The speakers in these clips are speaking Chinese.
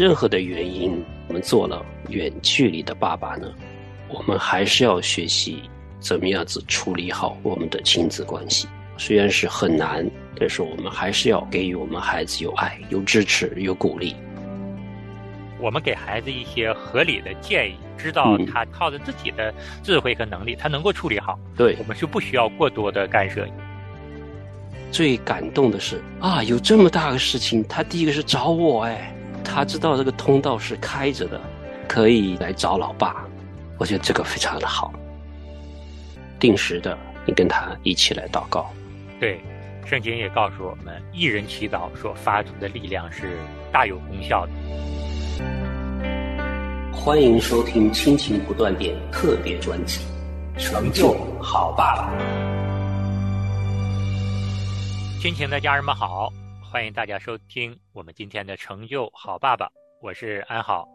任何的原因，我们做了远距离的爸爸呢，我们还是要学习怎么样子处理好我们的亲子关系。虽然是很难，但是我们还是要给予我们孩子有爱、有支持、有鼓励。我们给孩子一些合理的建议，知道他靠着自己的智慧和能力，他能够处理好。对，我们是不需要过多的干涉。最感动的是啊，有这么大个事情，他第一个是找我，哎，他知道这个通道是开着的，可以来找老爸。我觉得这个非常的好。定时的，你跟他一起来祷告。对，圣经也告诉我们，一人祈祷所发出的力量是大有功效的。欢迎收听《亲情不断电》特别专辑，《成就好爸爸》。亲情的家人们好，欢迎大家收听我们今天的《成就好爸爸》，我是安好。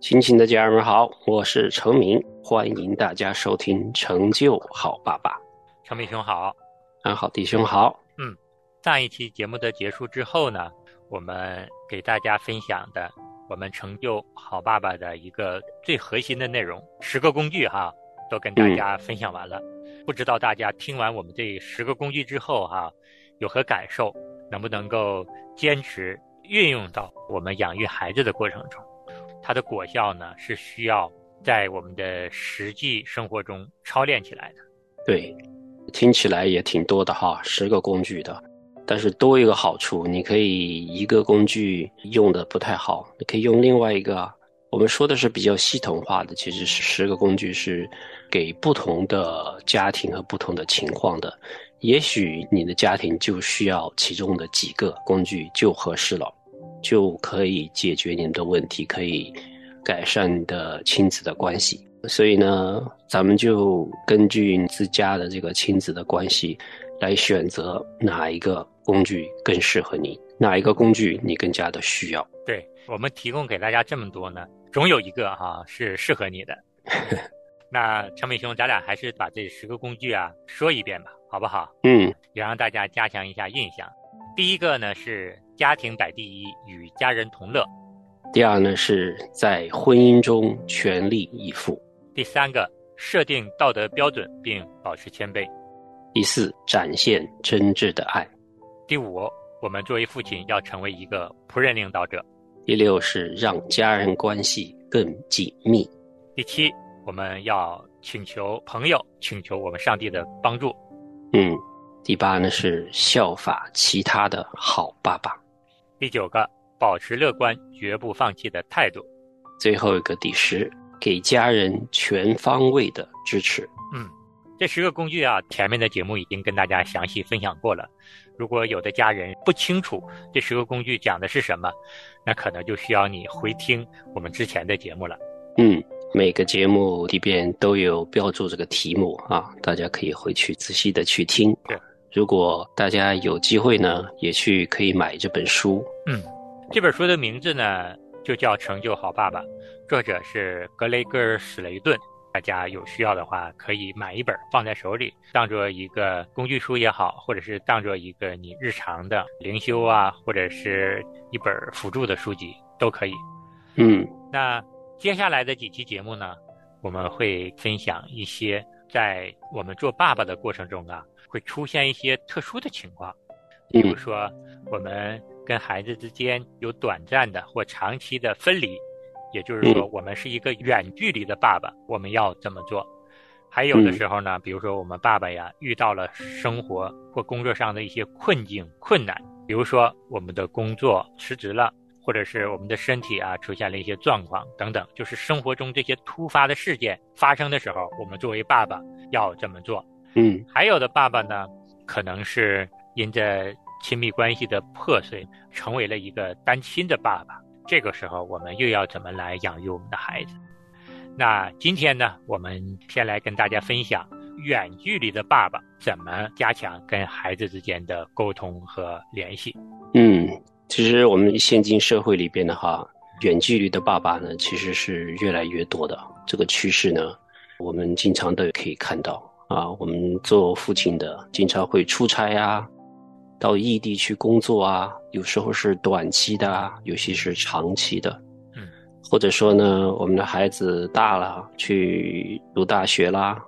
亲亲的家人们好，我是程明，欢迎大家收听《成就好爸爸》。程明兄好，安好弟兄好。嗯，上一期节目的结束之后呢，我们给大家分享的我们成就好爸爸的一个最核心的内容，十个工具哈，都跟大家分享完了。不知道大家听完我们这十个工具之后哈。有何感受？能不能够坚持运用到我们养育孩子的过程中？它的果效呢，是需要在我们的实际生活中操练起来的。对，听起来也挺多的哈，十个工具的。但是多一个好处，你可以一个工具用的不太好，你可以用另外一个。我们说的是比较系统化的，其实是十个工具是给不同的家庭和不同的情况的。也许你的家庭就需要其中的几个工具就合适了，就可以解决你们的问题，可以改善你的亲子的关系。所以呢，咱们就根据你自家的这个亲子的关系，来选择哪一个工具更适合你，哪一个工具你更加的需要。对我们提供给大家这么多呢，总有一个哈是适合你的。那陈伟兄，咱俩还是把这十个工具啊说一遍吧。好不好？嗯，也让大家加强一下印象。第一个呢是家庭摆第一，与家人同乐；第二呢是在婚姻中全力以赴；第三个设定道德标准并保持谦卑；第四展现真挚的爱；第五我们作为父亲要成为一个仆人领导者；第六是让家人关系更紧密；第七我们要请求朋友，请求我们上帝的帮助。嗯，第八呢是效法其他的好爸爸。第九个，保持乐观，绝不放弃的态度。最后一个，第十，给家人全方位的支持。嗯，这十个工具啊，前面的节目已经跟大家详细分享过了。如果有的家人不清楚这十个工具讲的是什么，那可能就需要你回听我们之前的节目了。嗯。每个节目里边都有标注这个题目啊，大家可以回去仔细的去听。对，如果大家有机会呢，也去可以买这本书。嗯，这本书的名字呢就叫《成就好爸爸》，作者是格雷戈尔·史雷顿。大家有需要的话，可以买一本放在手里，当做一个工具书也好，或者是当做一个你日常的灵修啊，或者是一本辅助的书籍都可以。嗯，那。接下来的几期节目呢，我们会分享一些在我们做爸爸的过程中啊，会出现一些特殊的情况，比如说我们跟孩子之间有短暂的或长期的分离，也就是说我们是一个远距离的爸爸，我们要怎么做？还有的时候呢，比如说我们爸爸呀遇到了生活或工作上的一些困境困难，比如说我们的工作辞职了。或者是我们的身体啊出现了一些状况等等，就是生活中这些突发的事件发生的时候，我们作为爸爸要怎么做？嗯，还有的爸爸呢，可能是因着亲密关系的破碎，成为了一个单亲的爸爸。这个时候，我们又要怎么来养育我们的孩子？那今天呢，我们先来跟大家分享远距离的爸爸怎么加强跟孩子之间的沟通和联系。嗯。其实我们现今社会里边的话，远距离的爸爸呢，其实是越来越多的。这个趋势呢，我们经常都可以看到啊。我们做父亲的，经常会出差啊，到异地去工作啊，有时候是短期的，有些是长期的。嗯，或者说呢，我们的孩子大了，去读大学啦，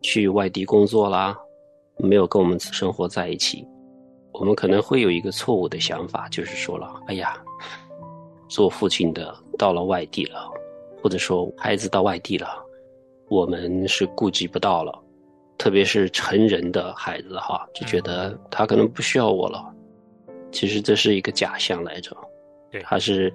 去外地工作啦，没有跟我们生活在一起，我们可能会有一个错误的想法，就是说了，哎呀，做父亲的到了外地了，或者说孩子到外地了，我们是顾及不到了，特别是成人的孩子哈，就觉得他可能不需要我了。其实这是一个假象来着，对，还是。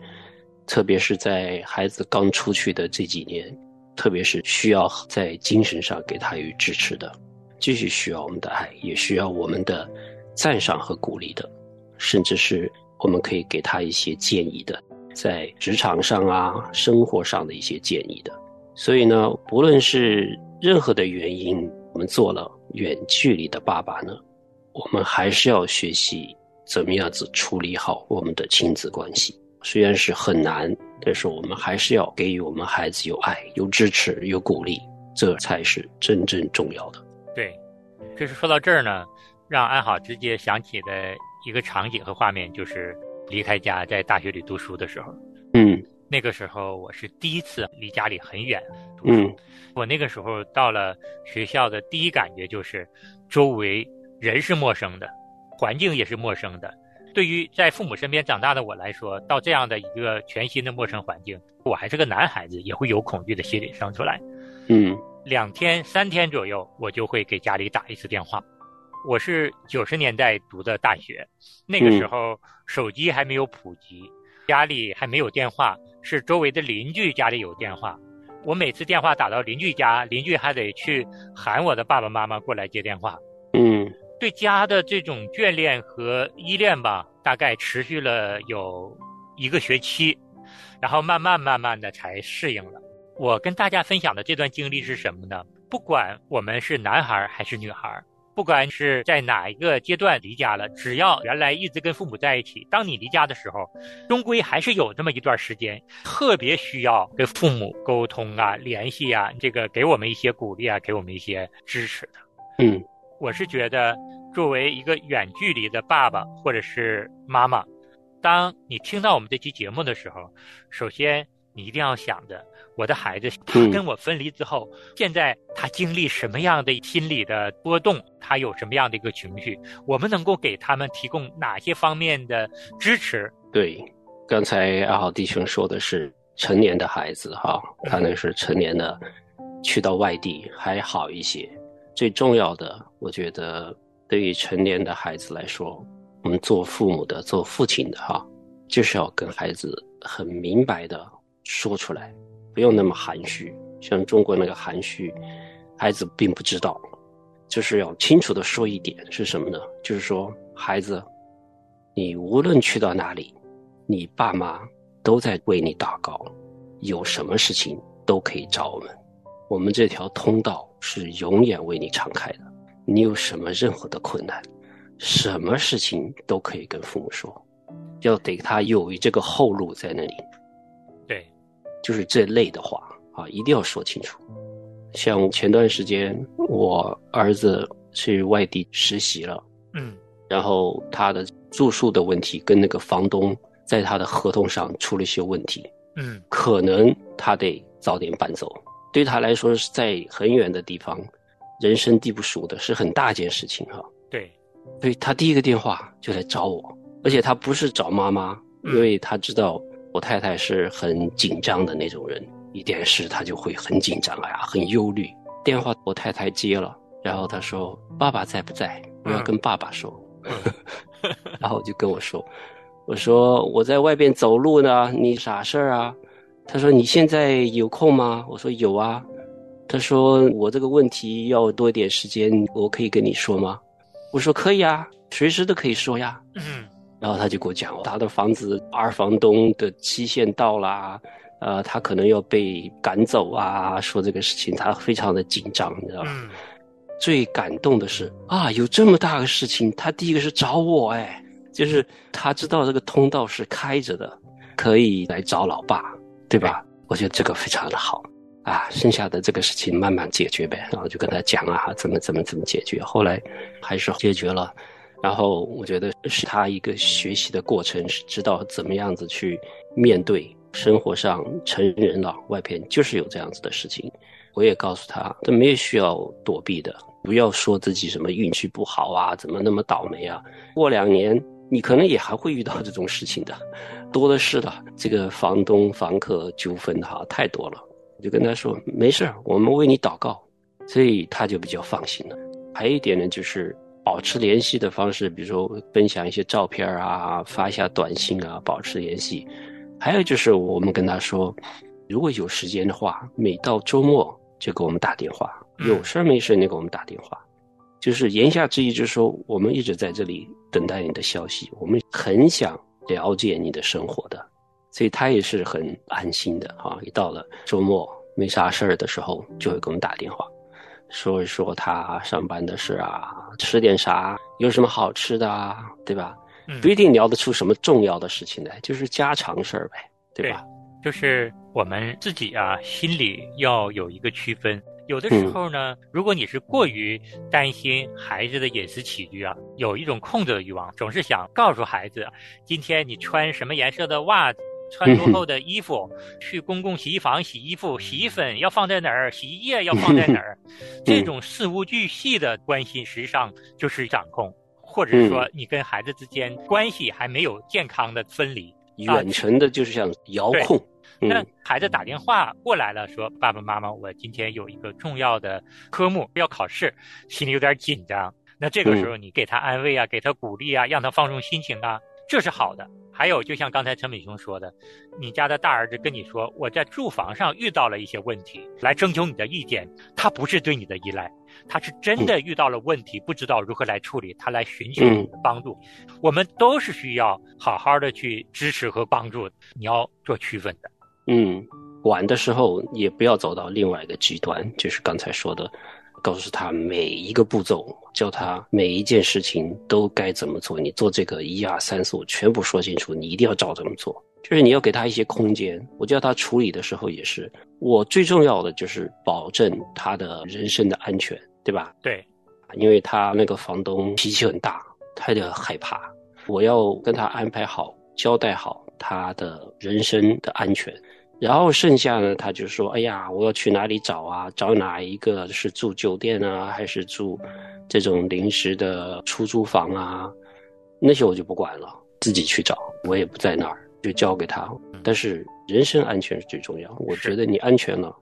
特别是在孩子刚出去的这几年，特别是需要在精神上给他予支持的，继续需要我们的爱，也需要我们的赞赏和鼓励的，甚至是我们可以给他一些建议的，在职场上啊、生活上的一些建议的。所以呢，不论是任何的原因，我们做了远距离的爸爸呢，我们还是要学习怎么样子处理好我们的亲子关系。虽然是很难，但是我们还是要给予我们孩子有爱、有支持、有鼓励，这才是真正重要的。对，就是说到这儿呢，让安好直接想起的一个场景和画面，就是离开家在大学里读书的时候。嗯，那个时候我是第一次离家里很远读书。嗯，我那个时候到了学校的第一感觉就是，周围人是陌生的，环境也是陌生的。对于在父母身边长大的我来说，到这样的一个全新的陌生环境，我还是个男孩子，也会有恐惧的心理生出来。嗯，两天、三天左右，我就会给家里打一次电话。我是九十年代读的大学，那个时候手机还没有普及，家里还没有电话，是周围的邻居家里有电话。我每次电话打到邻居家，邻居还得去喊我的爸爸妈妈过来接电话。嗯。对家的这种眷恋和依恋吧，大概持续了有一个学期，然后慢慢慢慢的才适应了。我跟大家分享的这段经历是什么呢？不管我们是男孩还是女孩，不管是在哪一个阶段离家了，只要原来一直跟父母在一起，当你离家的时候，终归还是有这么一段时间，特别需要跟父母沟通啊、联系啊，这个给我们一些鼓励啊，给我们一些支持的。嗯。我是觉得，作为一个远距离的爸爸或者是妈妈，当你听到我们这期节目的时候，首先你一定要想着，我的孩子他跟我分离之后，现在他经历什么样的心理的波动，他有什么样的一个情绪，我们能够给他们提供哪些方面的支持？对，刚才阿豪弟兄说的是成年的孩子哈，他那是成年的，去到外地还好一些。最重要的，我觉得对于成年的孩子来说，我们做父母的、做父亲的，哈，就是要跟孩子很明白的说出来，不用那么含蓄。像中国那个含蓄，孩子并不知道，就是要清楚的说一点是什么呢？就是说，孩子，你无论去到哪里，你爸妈都在为你祷告，有什么事情都可以找我们。我们这条通道是永远为你敞开的。你有什么任何的困难，什么事情都可以跟父母说，要给他有一这个后路在那里。对，就是这类的话啊，一定要说清楚。像前段时间我儿子去外地实习了，嗯，然后他的住宿的问题跟那个房东在他的合同上出了一些问题，嗯，可能他得早点搬走。对他来说是在很远的地方，人生地不熟的，是很大件事情哈。对，所以他第一个电话就来找我，而且他不是找妈妈，因为他知道我太太是很紧张的那种人，一点事她就会很紧张呀，很忧虑。电话我太太接了，然后她说：“爸爸在不在？我要跟爸爸说。”然后就跟我说：“我说我在外边走路呢，你啥事儿啊？”他说：“你现在有空吗？”我说：“有啊。”他说：“我这个问题要多一点时间，我可以跟你说吗？”我说：“可以啊，随时都可以说呀。”嗯。然后他就给我讲，他的房子二房东的期限到了，呃，他可能要被赶走啊，说这个事情他非常的紧张，你知道吗？嗯。最感动的是啊，有这么大个事情，他第一个是找我，哎，就是他知道这个通道是开着的，可以来找老爸。对吧？我觉得这个非常的好啊，剩下的这个事情慢慢解决呗。然后就跟他讲啊，怎么怎么怎么解决。后来还是解决了。然后我觉得是他一个学习的过程，是知道怎么样子去面对生活上成人了，外边就是有这样子的事情。我也告诉他，这没有需要躲避的，不要说自己什么运气不好啊，怎么那么倒霉啊。过两年你可能也还会遇到这种事情的，多的是的。这个房东房客纠纷哈太多了，就跟他说没事我们为你祷告，所以他就比较放心了。还有一点呢，就是保持联系的方式，比如说分享一些照片啊，发一下短信啊，保持联系。还有就是我们跟他说，如果有时间的话，每到周末。就给我们打电话，有事没事你给我们打电话，就是言下之意就是说，我们一直在这里等待你的消息，我们很想了解你的生活的，所以他也是很安心的啊。一到了周末没啥事儿的时候，就会给我们打电话，说一说他上班的事啊，吃点啥，有什么好吃的啊，对吧？不一定聊得出什么重要的事情来，就是家常事儿呗，对吧？就是我们自己啊，心里要有一个区分。有的时候呢，如果你是过于担心孩子的饮食起居啊，有一种控制的欲望，总是想告诉孩子，今天你穿什么颜色的袜子，穿多厚的衣服，去公共洗衣房洗衣服，洗衣粉要放在哪儿，洗衣液要放在哪儿，这种事无巨细的关心，实际上就是掌控，或者说你跟孩子之间关系还没有健康的分离，远程的就是像遥控。那孩子打电话过来了，说：“爸爸妈妈，我今天有一个重要的科目要考试，心里有点紧张。”那这个时候，你给他安慰啊，给他鼓励啊，让他放松心情啊，这是好的。还有，就像刚才陈美雄说的，你家的大儿子跟你说：“我在住房上遇到了一些问题，来征求你的意见。”他不是对你的依赖，他是真的遇到了问题，不知道如何来处理，他来寻求你的帮助。我们都是需要好好的去支持和帮助，你要做区分的。嗯，管的时候也不要走到另外一个极端，就是刚才说的，告诉他每一个步骤，教他每一件事情都该怎么做。你做这个一二三四五全部说清楚，你一定要照这么做。就是你要给他一些空间。我叫他处理的时候也是，我最重要的就是保证他的人身的安全，对吧？对，因为他那个房东脾气很大，他有点害怕。我要跟他安排好，交代好他的人身的安全。然后剩下呢，他就说：“哎呀，我要去哪里找啊？找哪一个是住酒店啊，还是住这种临时的出租房啊？那些我就不管了，自己去找，我也不在那儿，就交给他。但是人身安全是最重要，我觉得你安全了。”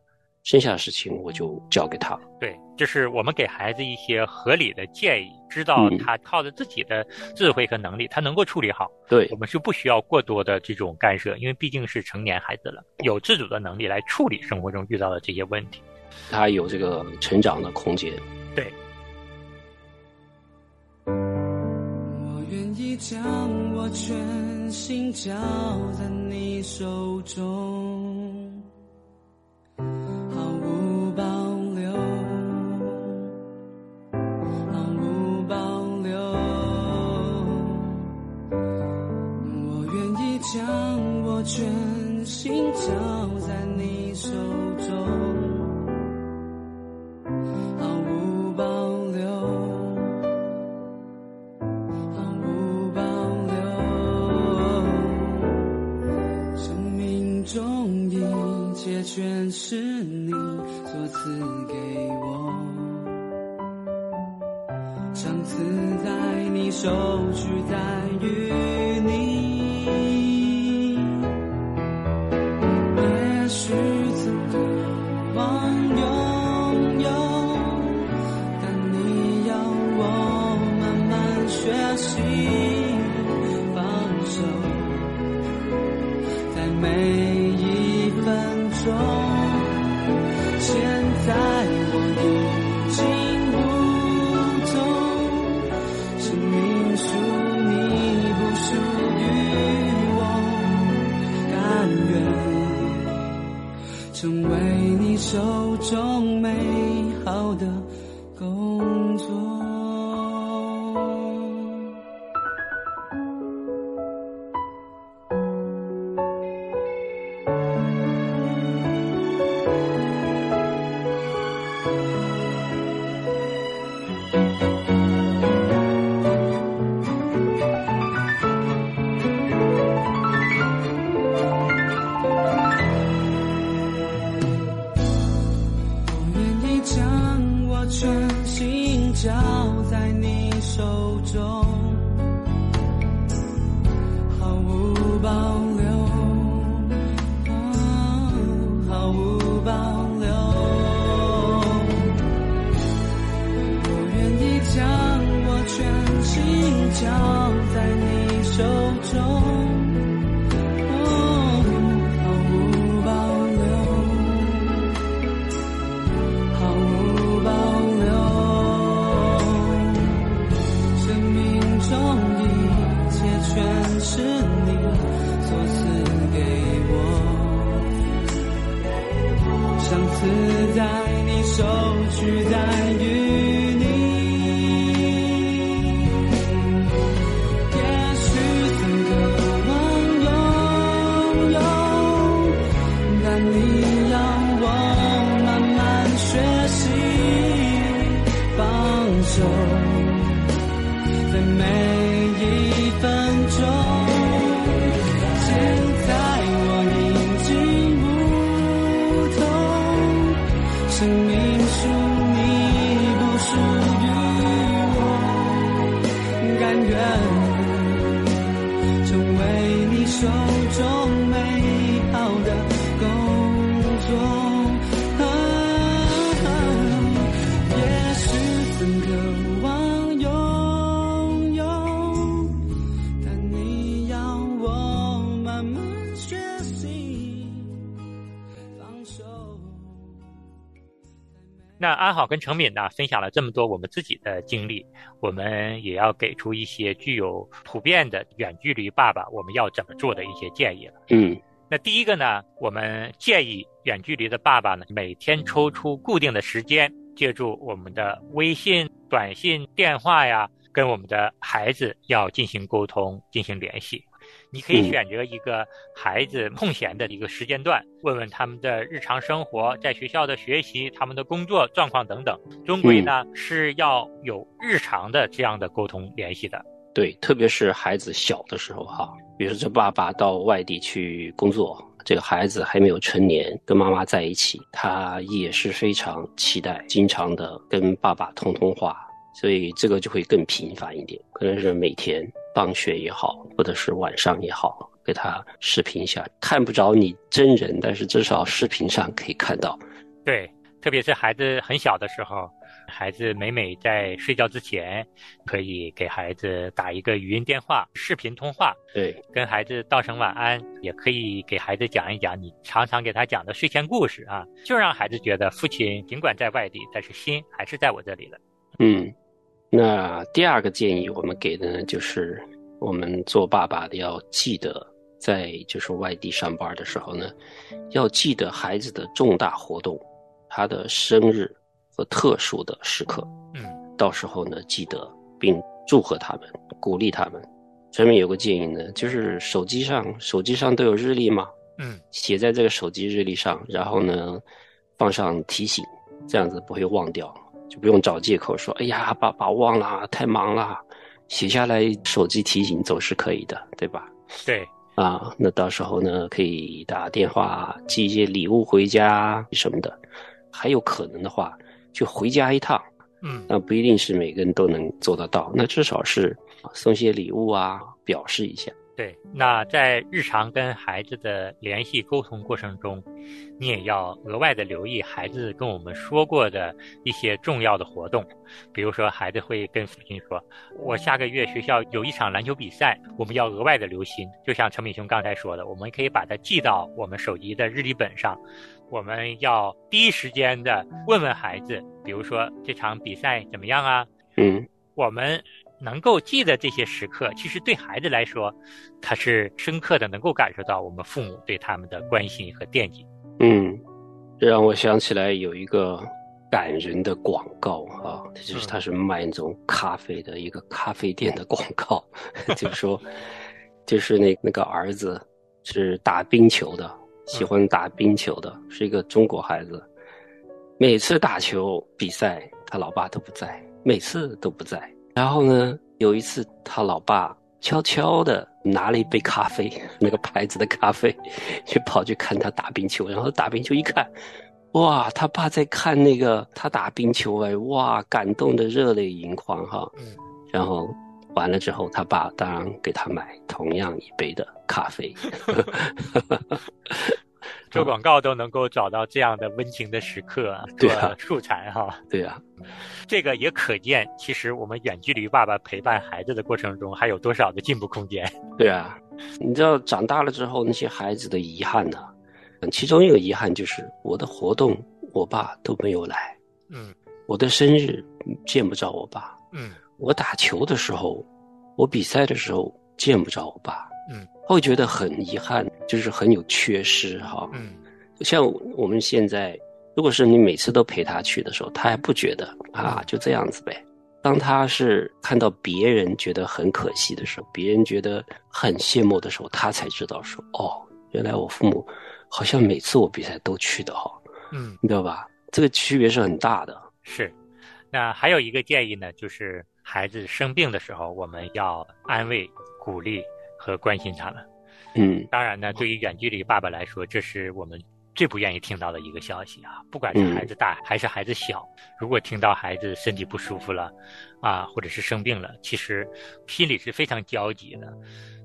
剩下的事情我就交给他。对，就是我们给孩子一些合理的建议，知道他靠着自己的智慧和能力，他能够处理好。对，我们是不需要过多的这种干涉，因为毕竟是成年孩子了，有自主的能力来处理生活中遇到的这些问题。他有这个成长的空间。对。我愿意将我全心交在你手中。全心交在你手中，毫无保留，毫无保留。生命中一切全是你所赐给我，上次在你手取代于的够愿意成为你手中美那安好跟程敏呢分享了这么多我们自己的经历，我们也要给出一些具有普遍的远距离爸爸我们要怎么做的一些建议了。嗯，那第一个呢，我们建议远距离的爸爸呢，每天抽出固定的时间，借助我们的微信、短信、电话呀，跟我们的孩子要进行沟通、进行联系。你可以选择一个孩子空闲的一个时间段，问问他们的日常生活，在学校的学习、他们的工作状况等等。终归呢是要有日常的这样的沟通联系的。对，特别是孩子小的时候哈，比如说这爸爸到外地去工作，这个孩子还没有成年，跟妈妈在一起，他也是非常期待经常的跟爸爸通通话，所以这个就会更频繁一点，可能是每天。放学也好，或者是晚上也好，给他视频一下，看不着你真人，但是至少视频上可以看到。对，特别是孩子很小的时候，孩子每每在睡觉之前，可以给孩子打一个语音电话、视频通话，对，跟孩子道声晚安，也可以给孩子讲一讲你常常给他讲的睡前故事啊，就让孩子觉得父亲尽管在外地，但是心还是在我这里的。嗯。那第二个建议，我们给的呢，就是我们做爸爸的要记得，在就是外地上班的时候呢，要记得孩子的重大活动，他的生日和特殊的时刻，嗯，到时候呢记得并祝贺他们，鼓励他们。上面有个建议呢，就是手机上手机上都有日历嘛，嗯，写在这个手机日历上，然后呢放上提醒，这样子不会忘掉。就不用找借口说，哎呀，爸爸忘了，太忙了，写下来手机提醒总是可以的，对吧？对，啊，那到时候呢，可以打电话寄一些礼物回家什么的，还有可能的话，就回家一趟，嗯，那不一定是每个人都能做得到，那至少是送些礼物啊，表示一下。对，那在日常跟孩子的联系沟通过程中，你也要额外的留意孩子跟我们说过的一些重要的活动，比如说孩子会跟父亲说：“我下个月学校有一场篮球比赛，我们要额外的留心。”就像陈敏雄刚才说的，我们可以把它记到我们手机的日历本上，我们要第一时间的问问孩子，比如说这场比赛怎么样啊？嗯，我们。能够记得这些时刻，其实对孩子来说，他是深刻的，能够感受到我们父母对他们的关心和惦记。嗯，这让我想起来有一个感人的广告啊，就是他是卖那种咖啡的一个咖啡店的广告，就是说，就是那那个儿子是打冰球的，喜欢打冰球的，是一个中国孩子，每次打球比赛，他老爸都不在，每次都不在。然后呢，有一次他老爸悄悄的拿了一杯咖啡，那个牌子的咖啡，去跑去看他打冰球。然后打冰球一看，哇，他爸在看那个他打冰球哎，哇，感动的热泪盈眶哈。嗯。然后完了之后，他爸当然给他买同样一杯的咖啡。做广告都能够找到这样的温情的时刻对啊素材哈。对呀，这个也可见，其实我们远距离爸爸陪伴孩子的过程中，还有多少的进步空间？对啊，你知道长大了之后那些孩子的遗憾呢？其中一个遗憾就是我的活动我爸都没有来，嗯，我的生日见不着我爸，嗯，我打球的时候，我比赛的时候见不着我爸。嗯，会觉得很遗憾，就是很有缺失哈。嗯，像我们现在，如果是你每次都陪他去的时候，他还不觉得啊，就这样子呗。当他是看到别人觉得很可惜的时候，别人觉得很羡慕的时候，他才知道说，哦，原来我父母好像每次我比赛都去的哈。嗯，你知道吧？这个区别是很大的。是，那还有一个建议呢，就是孩子生病的时候，我们要安慰、鼓励。和关心他们，嗯，当然呢，对于远距离爸爸来说，这是我们最不愿意听到的一个消息啊。不管是孩子大还是孩子小，如果听到孩子身体不舒服了，啊，或者是生病了，其实心里是非常焦急的。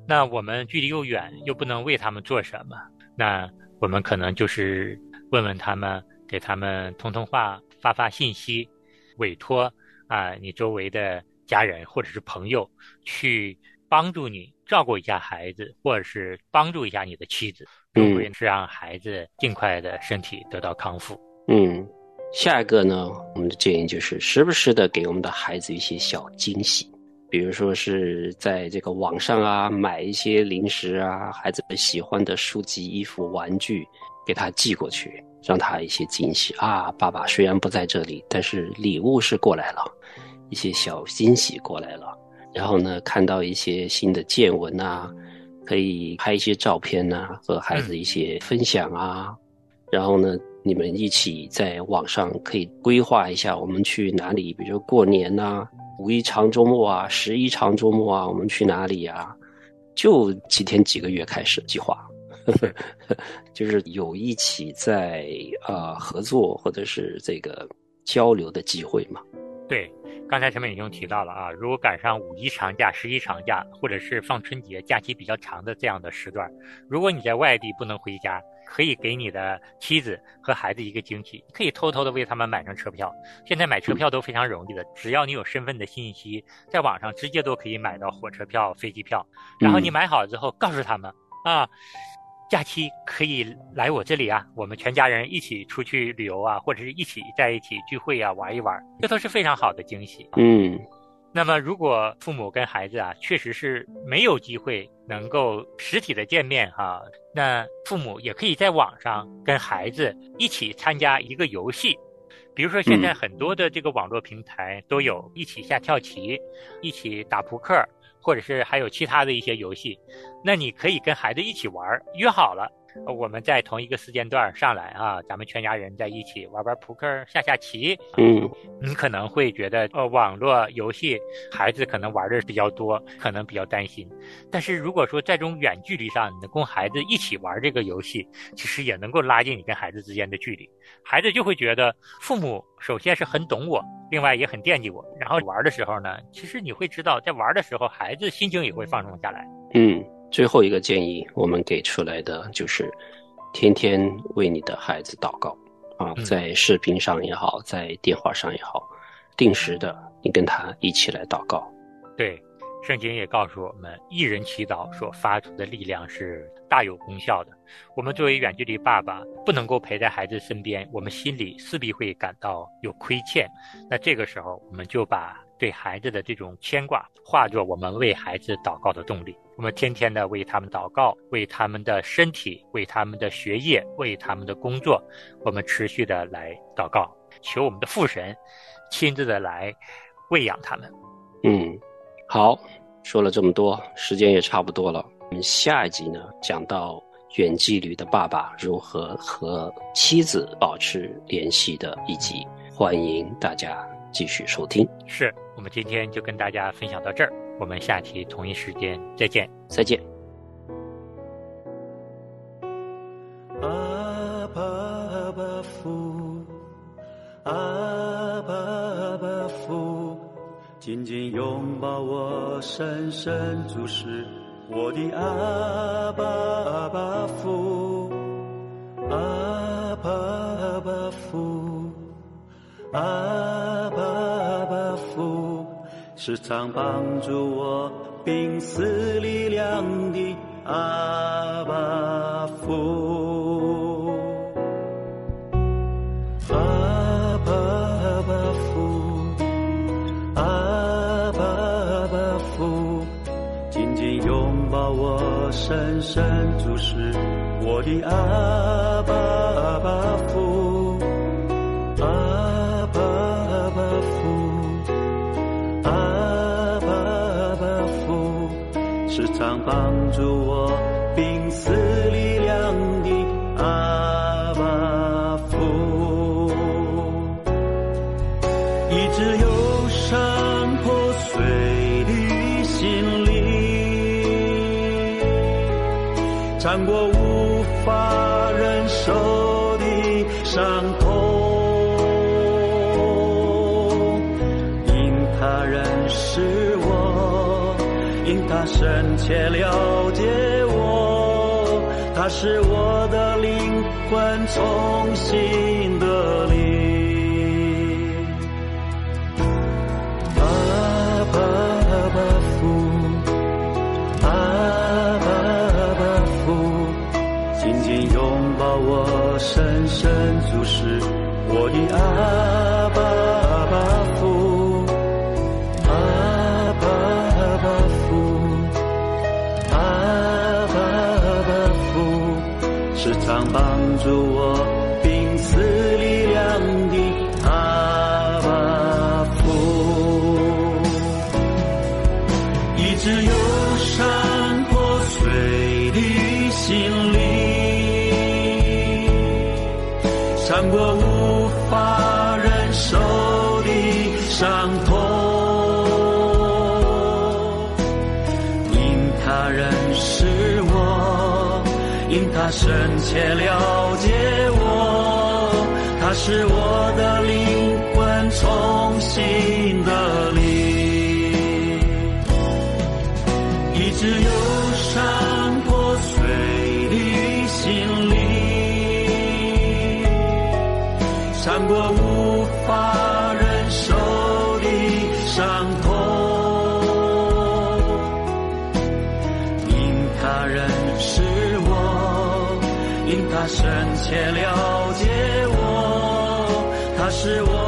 那我们距离又远，又不能为他们做什么，那我们可能就是问问他们，给他们通通话，发发信息，委托啊，你周围的家人或者是朋友去。帮助你照顾一下孩子，或者是帮助一下你的妻子，都会是让孩子尽快的身体得到康复。嗯，下一个呢，我们的建议就是时不时的给我们的孩子一些小惊喜，比如说是在这个网上啊买一些零食啊，孩子们喜欢的书籍、衣服、玩具，给他寄过去，让他一些惊喜啊。爸爸虽然不在这里，但是礼物是过来了，一些小惊喜过来了。然后呢，看到一些新的见闻啊，可以拍一些照片呐，和孩子一些分享啊。然后呢，你们一起在网上可以规划一下，我们去哪里？比如过年呐，五一长周末啊，十一长周末啊，我们去哪里呀？就几天几个月开始计划，就是有一起在啊合作或者是这个交流的机会嘛。对。刚才前面已经提到了啊，如果赶上五一长假、十一长假，或者是放春节假期比较长的这样的时段，如果你在外地不能回家，可以给你的妻子和孩子一个惊喜，可以偷偷的为他们买上车票。现在买车票都非常容易的，只要你有身份的信息，在网上直接都可以买到火车票、飞机票。然后你买好之后，告诉他们啊。假期可以来我这里啊，我们全家人一起出去旅游啊，或者是一起在一起聚会啊，玩一玩，这都是非常好的惊喜。嗯，那么如果父母跟孩子啊，确实是没有机会能够实体的见面哈，那父母也可以在网上跟孩子一起参加一个游戏，比如说现在很多的这个网络平台都有一起下跳棋，一起打扑克。或者是还有其他的一些游戏，那你可以跟孩子一起玩，约好了。我们在同一个时间段上来啊，咱们全家人在一起玩玩扑克、下下棋。嗯，你可能会觉得，呃，网络游戏孩子可能玩的比较多，可能比较担心。但是如果说在这种远距离上，你能跟孩子一起玩这个游戏，其实也能够拉近你跟孩子之间的距离。孩子就会觉得，父母首先是很懂我，另外也很惦记我。然后玩的时候呢，其实你会知道，在玩的时候，孩子心情也会放松下来。嗯。最后一个建议，我们给出来的就是，天天为你的孩子祷告啊，在视频上也好，在电话上也好，定时的你跟他一起来祷告。对，圣经也告诉我们，一人祈祷所发出的力量是大有功效的。我们作为远距离爸爸，不能够陪在孩子身边，我们心里势必会感到有亏欠。那这个时候，我们就把对孩子的这种牵挂化作我们为孩子祷告的动力。我们天天的为他们祷告，为他们的身体，为他们的学业，为他们的工作，我们持续的来祷告，求我们的父神亲自的来喂养他们。嗯，好，说了这么多，时间也差不多了。我们下一集呢，讲到远距离的爸爸如何和妻子保持联系的一集，欢迎大家继续收听。是我们今天就跟大家分享到这儿。我们下期同一时间再见，再见。阿爸阿爸父，阿爸阿爸父，紧紧拥抱我，深深注视我的阿爸阿爸父。阿爸阿爸父，阿爸阿爸父，时常帮助我病死力量的阿爸父。阿爸阿爸父，阿爸阿爸父，紧紧拥抱我，深深注视我的阿爸阿爸父，住我深切了解我，他是我的灵魂重新得力。助我濒死力量的阿爸父。一直忧伤破碎的心灵，尝过无法忍受的伤痛，因他人，因他深切了解我，他是我的灵魂重新得力。一直有且了解我，他是我